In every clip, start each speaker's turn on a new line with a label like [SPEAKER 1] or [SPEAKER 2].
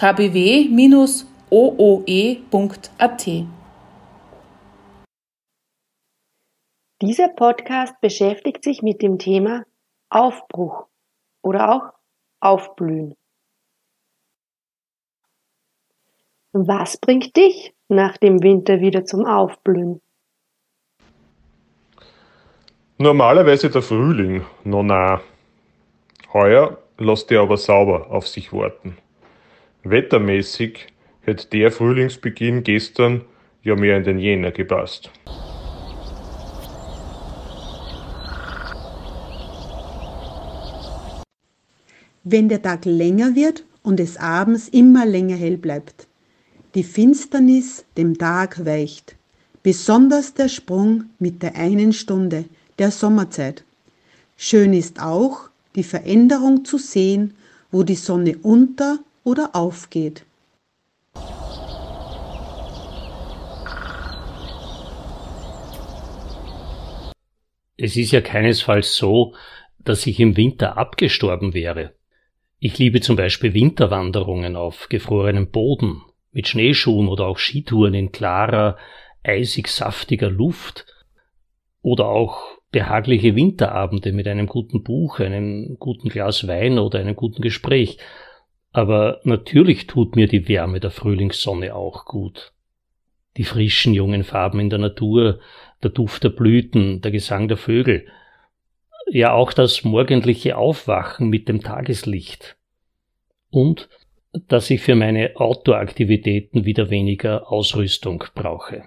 [SPEAKER 1] www.kbw-ooe.at.
[SPEAKER 2] Dieser Podcast beschäftigt sich mit dem Thema Aufbruch oder auch Aufblühen. Was bringt dich nach dem Winter wieder zum Aufblühen?
[SPEAKER 3] Normalerweise der Frühling, no na. Heuer lässt er aber sauber auf sich warten. Wettermäßig hätte der Frühlingsbeginn gestern ja mehr in den Jänner gepasst.
[SPEAKER 4] Wenn der Tag länger wird und es abends immer länger hell bleibt. Die Finsternis dem Tag weicht. Besonders der Sprung mit der einen Stunde der Sommerzeit. Schön ist auch, die Veränderung zu sehen, wo die Sonne unter oder aufgeht.
[SPEAKER 5] Es ist ja keinesfalls so, dass ich im Winter abgestorben wäre. Ich liebe zum Beispiel Winterwanderungen auf gefrorenem Boden, mit Schneeschuhen oder auch Skitouren in klarer, eisig saftiger Luft oder auch behagliche Winterabende mit einem guten Buch, einem guten Glas Wein oder einem guten Gespräch. Aber natürlich tut mir die Wärme der Frühlingssonne auch gut. Die frischen jungen Farben in der Natur, der Duft der Blüten, der Gesang der Vögel, ja auch das morgendliche Aufwachen mit dem Tageslicht. Und dass ich für meine Outdoor-Aktivitäten wieder weniger Ausrüstung brauche.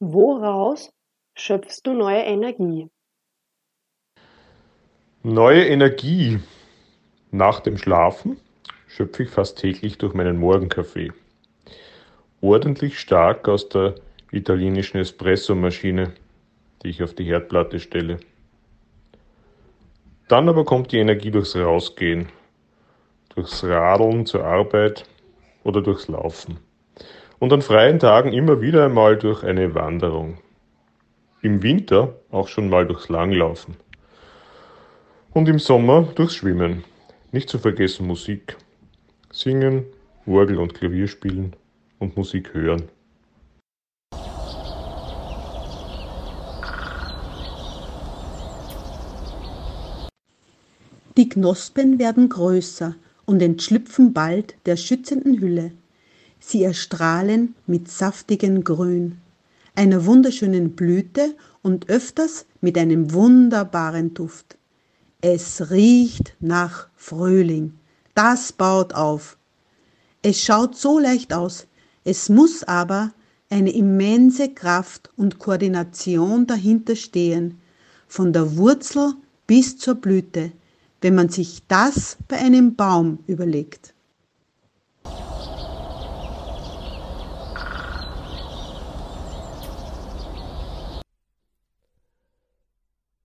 [SPEAKER 2] Woraus schöpfst du neue Energie?
[SPEAKER 3] Neue Energie. Nach dem Schlafen schöpfe ich fast täglich durch meinen Morgenkaffee. Ordentlich stark aus der italienischen Espressomaschine, die ich auf die Herdplatte stelle. Dann aber kommt die Energie durchs Rausgehen, durchs Radeln zur Arbeit oder durchs Laufen. Und an freien Tagen immer wieder einmal durch eine Wanderung. Im Winter auch schon mal durchs Langlaufen. Und im Sommer durchs Schwimmen. Nicht zu vergessen Musik. Singen, Orgel und Klavier spielen und Musik hören.
[SPEAKER 4] Die Knospen werden größer und entschlüpfen bald der schützenden Hülle. Sie erstrahlen mit saftigen Grün einer wunderschönen Blüte und öfters mit einem wunderbaren Duft. Es riecht nach Frühling. Das baut auf. Es schaut so leicht aus. Es muss aber eine immense Kraft und Koordination dahinter stehen, von der Wurzel bis zur Blüte, wenn man sich das bei einem Baum überlegt.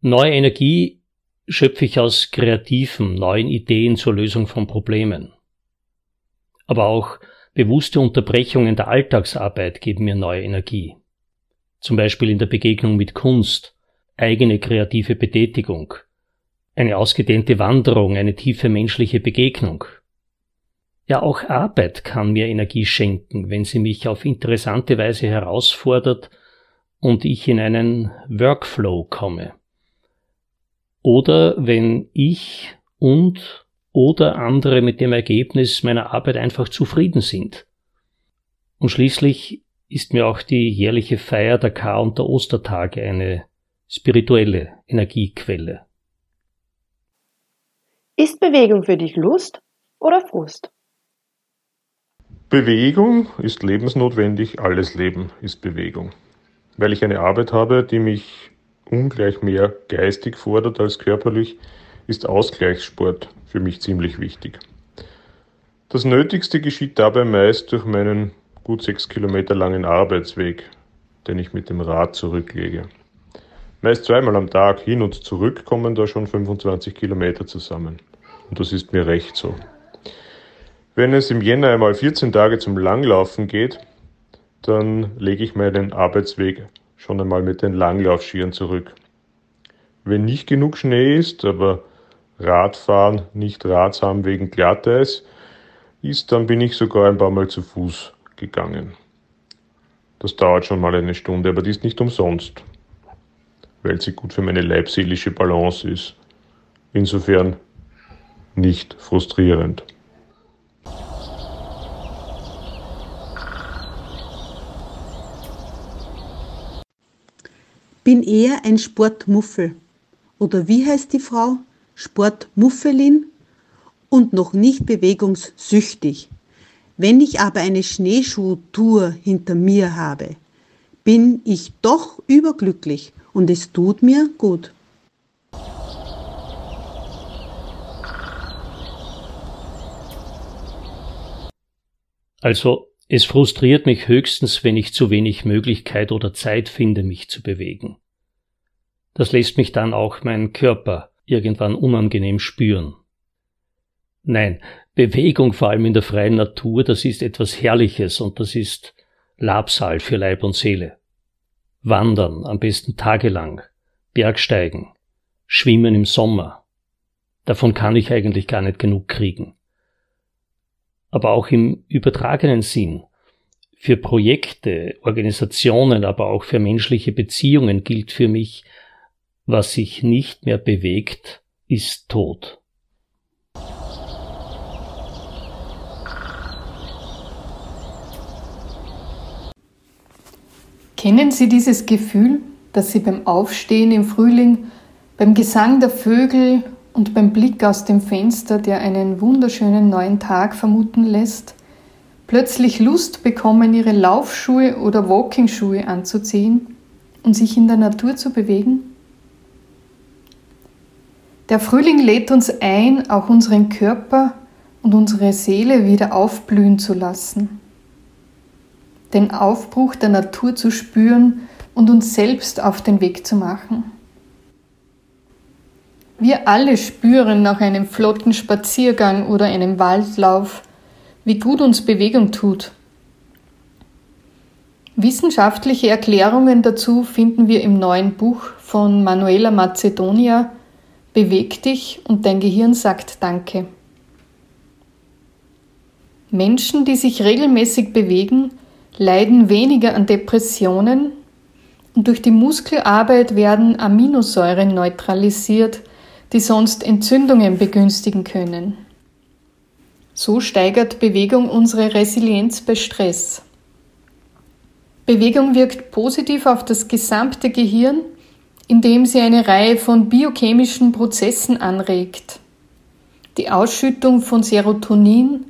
[SPEAKER 5] Neue Energie schöpfe ich aus kreativen, neuen Ideen zur Lösung von Problemen. Aber auch bewusste Unterbrechungen der Alltagsarbeit geben mir neue Energie. Zum Beispiel in der Begegnung mit Kunst, eigene kreative Betätigung, eine ausgedehnte Wanderung, eine tiefe menschliche Begegnung. Ja, auch Arbeit kann mir Energie schenken, wenn sie mich auf interessante Weise herausfordert und ich in einen Workflow komme oder wenn ich und oder andere mit dem Ergebnis meiner Arbeit einfach zufrieden sind. Und schließlich ist mir auch die jährliche Feier der Kar- und der Ostertage eine spirituelle Energiequelle.
[SPEAKER 2] Ist Bewegung für dich Lust oder Frust?
[SPEAKER 3] Bewegung ist lebensnotwendig, alles Leben ist Bewegung. Weil ich eine Arbeit habe, die mich ungleich mehr geistig fordert als körperlich, ist Ausgleichssport für mich ziemlich wichtig. Das Nötigste geschieht dabei meist durch meinen gut sechs Kilometer langen Arbeitsweg, den ich mit dem Rad zurücklege. Meist zweimal am Tag hin und zurück kommen da schon 25 Kilometer zusammen. Und das ist mir recht so. Wenn es im Jänner einmal 14 Tage zum Langlaufen geht, dann lege ich meinen Arbeitsweg schon einmal mit den Langlaufskiern zurück. Wenn nicht genug Schnee ist, aber Radfahren nicht ratsam wegen Glatteis ist, dann bin ich sogar ein paar Mal zu Fuß gegangen. Das dauert schon mal eine Stunde, aber die ist nicht umsonst, weil sie gut für meine leibseelische Balance ist. Insofern nicht frustrierend.
[SPEAKER 4] Bin eher ein Sportmuffel. Oder wie heißt die Frau? Sportmuffelin und noch nicht bewegungssüchtig. Wenn ich aber eine Schneeschuhtour hinter mir habe, bin ich doch überglücklich und es tut mir gut.
[SPEAKER 5] Also es frustriert mich höchstens, wenn ich zu wenig Möglichkeit oder Zeit finde, mich zu bewegen. Das lässt mich dann auch mein Körper irgendwann unangenehm spüren. Nein, Bewegung vor allem in der freien Natur, das ist etwas Herrliches und das ist Labsal für Leib und Seele. Wandern, am besten tagelang, Bergsteigen, Schwimmen im Sommer. Davon kann ich eigentlich gar nicht genug kriegen. Aber auch im übertragenen Sinn. Für Projekte, Organisationen, aber auch für menschliche Beziehungen gilt für mich, was sich nicht mehr bewegt, ist tot.
[SPEAKER 1] Kennen Sie dieses Gefühl, dass Sie beim Aufstehen im Frühling, beim Gesang der Vögel und beim Blick aus dem Fenster, der einen wunderschönen neuen Tag vermuten lässt, plötzlich Lust bekommen, Ihre Laufschuhe oder Walkingschuhe anzuziehen und sich in der Natur zu bewegen? Der Frühling lädt uns ein, auch unseren Körper und unsere Seele wieder aufblühen zu lassen den Aufbruch der Natur zu spüren und uns selbst auf den Weg zu machen. Wir alle spüren nach einem flotten Spaziergang oder einem Waldlauf, wie gut uns Bewegung tut. Wissenschaftliche Erklärungen dazu finden wir im neuen Buch von Manuela Macedonia Beweg dich und dein Gehirn sagt Danke. Menschen, die sich regelmäßig bewegen, leiden weniger an Depressionen und durch die Muskelarbeit werden Aminosäuren neutralisiert, die sonst Entzündungen begünstigen können. So steigert Bewegung unsere Resilienz bei Stress. Bewegung wirkt positiv auf das gesamte Gehirn, indem sie eine Reihe von biochemischen Prozessen anregt. Die Ausschüttung von Serotonin,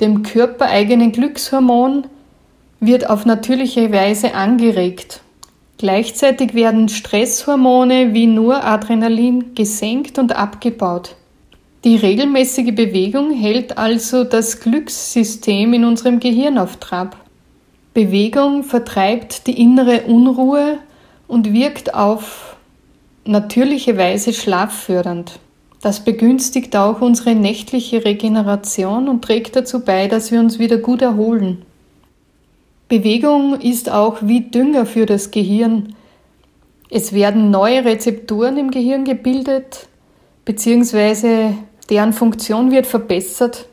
[SPEAKER 1] dem körpereigenen Glückshormon, wird auf natürliche Weise angeregt. Gleichzeitig werden Stresshormone wie Noradrenalin gesenkt und abgebaut. Die regelmäßige Bewegung hält also das Glückssystem in unserem Gehirn auf Trab. Bewegung vertreibt die innere Unruhe und wirkt auf natürliche Weise schlaffördernd. Das begünstigt auch unsere nächtliche Regeneration und trägt dazu bei, dass wir uns wieder gut erholen. Bewegung ist auch wie Dünger für das Gehirn. Es werden neue Rezeptoren im Gehirn gebildet, beziehungsweise deren Funktion wird verbessert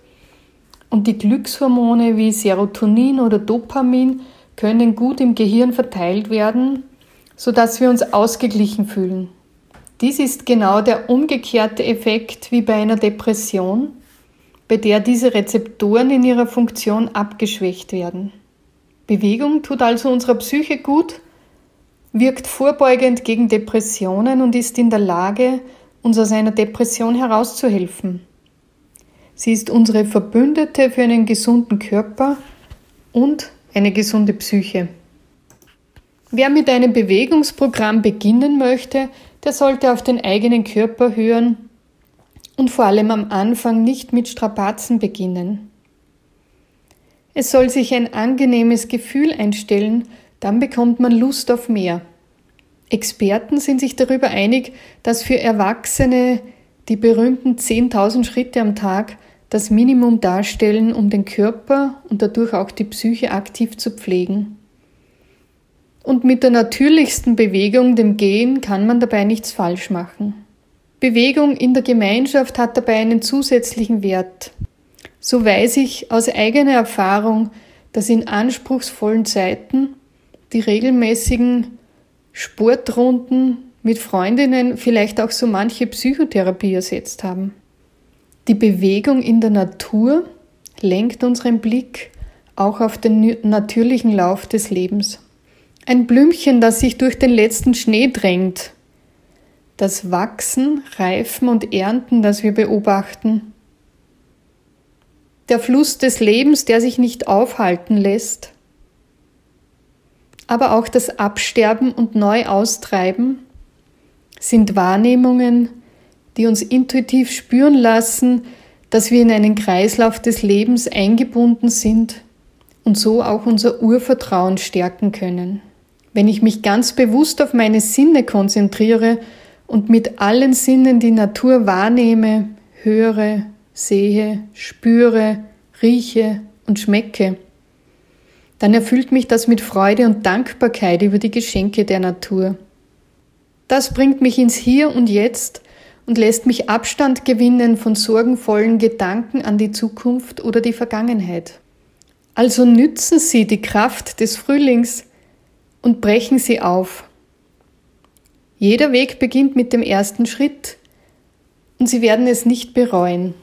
[SPEAKER 1] und die Glückshormone wie Serotonin oder Dopamin können gut im Gehirn verteilt werden, sodass wir uns ausgeglichen fühlen. Dies ist genau der umgekehrte Effekt wie bei einer Depression, bei der diese Rezeptoren in ihrer Funktion abgeschwächt werden. Bewegung tut also unserer Psyche gut, wirkt vorbeugend gegen Depressionen und ist in der Lage, uns aus einer Depression herauszuhelfen. Sie ist unsere Verbündete für einen gesunden Körper und eine gesunde Psyche. Wer mit einem Bewegungsprogramm beginnen möchte, der sollte auf den eigenen Körper hören und vor allem am Anfang nicht mit Strapazen beginnen. Es soll sich ein angenehmes Gefühl einstellen, dann bekommt man Lust auf mehr. Experten sind sich darüber einig, dass für Erwachsene die berühmten 10.000 Schritte am Tag das Minimum darstellen, um den Körper und dadurch auch die Psyche aktiv zu pflegen. Und mit der natürlichsten Bewegung, dem Gehen, kann man dabei nichts falsch machen. Bewegung in der Gemeinschaft hat dabei einen zusätzlichen Wert. So weiß ich aus eigener Erfahrung, dass in anspruchsvollen Zeiten die regelmäßigen Sportrunden mit Freundinnen vielleicht auch so manche Psychotherapie ersetzt haben. Die Bewegung in der Natur lenkt unseren Blick auch auf den natürlichen Lauf des Lebens. Ein Blümchen, das sich durch den letzten Schnee drängt. Das Wachsen, Reifen und Ernten, das wir beobachten der Fluss des Lebens, der sich nicht aufhalten lässt, aber auch das Absterben und Neuaustreiben sind Wahrnehmungen, die uns intuitiv spüren lassen, dass wir in einen Kreislauf des Lebens eingebunden sind und so auch unser Urvertrauen stärken können. Wenn ich mich ganz bewusst auf meine Sinne konzentriere und mit allen Sinnen die Natur wahrnehme, höre, sehe, spüre, rieche und schmecke, dann erfüllt mich das mit Freude und Dankbarkeit über die Geschenke der Natur. Das bringt mich ins Hier und Jetzt und lässt mich Abstand gewinnen von sorgenvollen Gedanken an die Zukunft oder die Vergangenheit. Also nützen Sie die Kraft des Frühlings und brechen Sie auf. Jeder Weg beginnt mit dem ersten Schritt und Sie werden es nicht bereuen.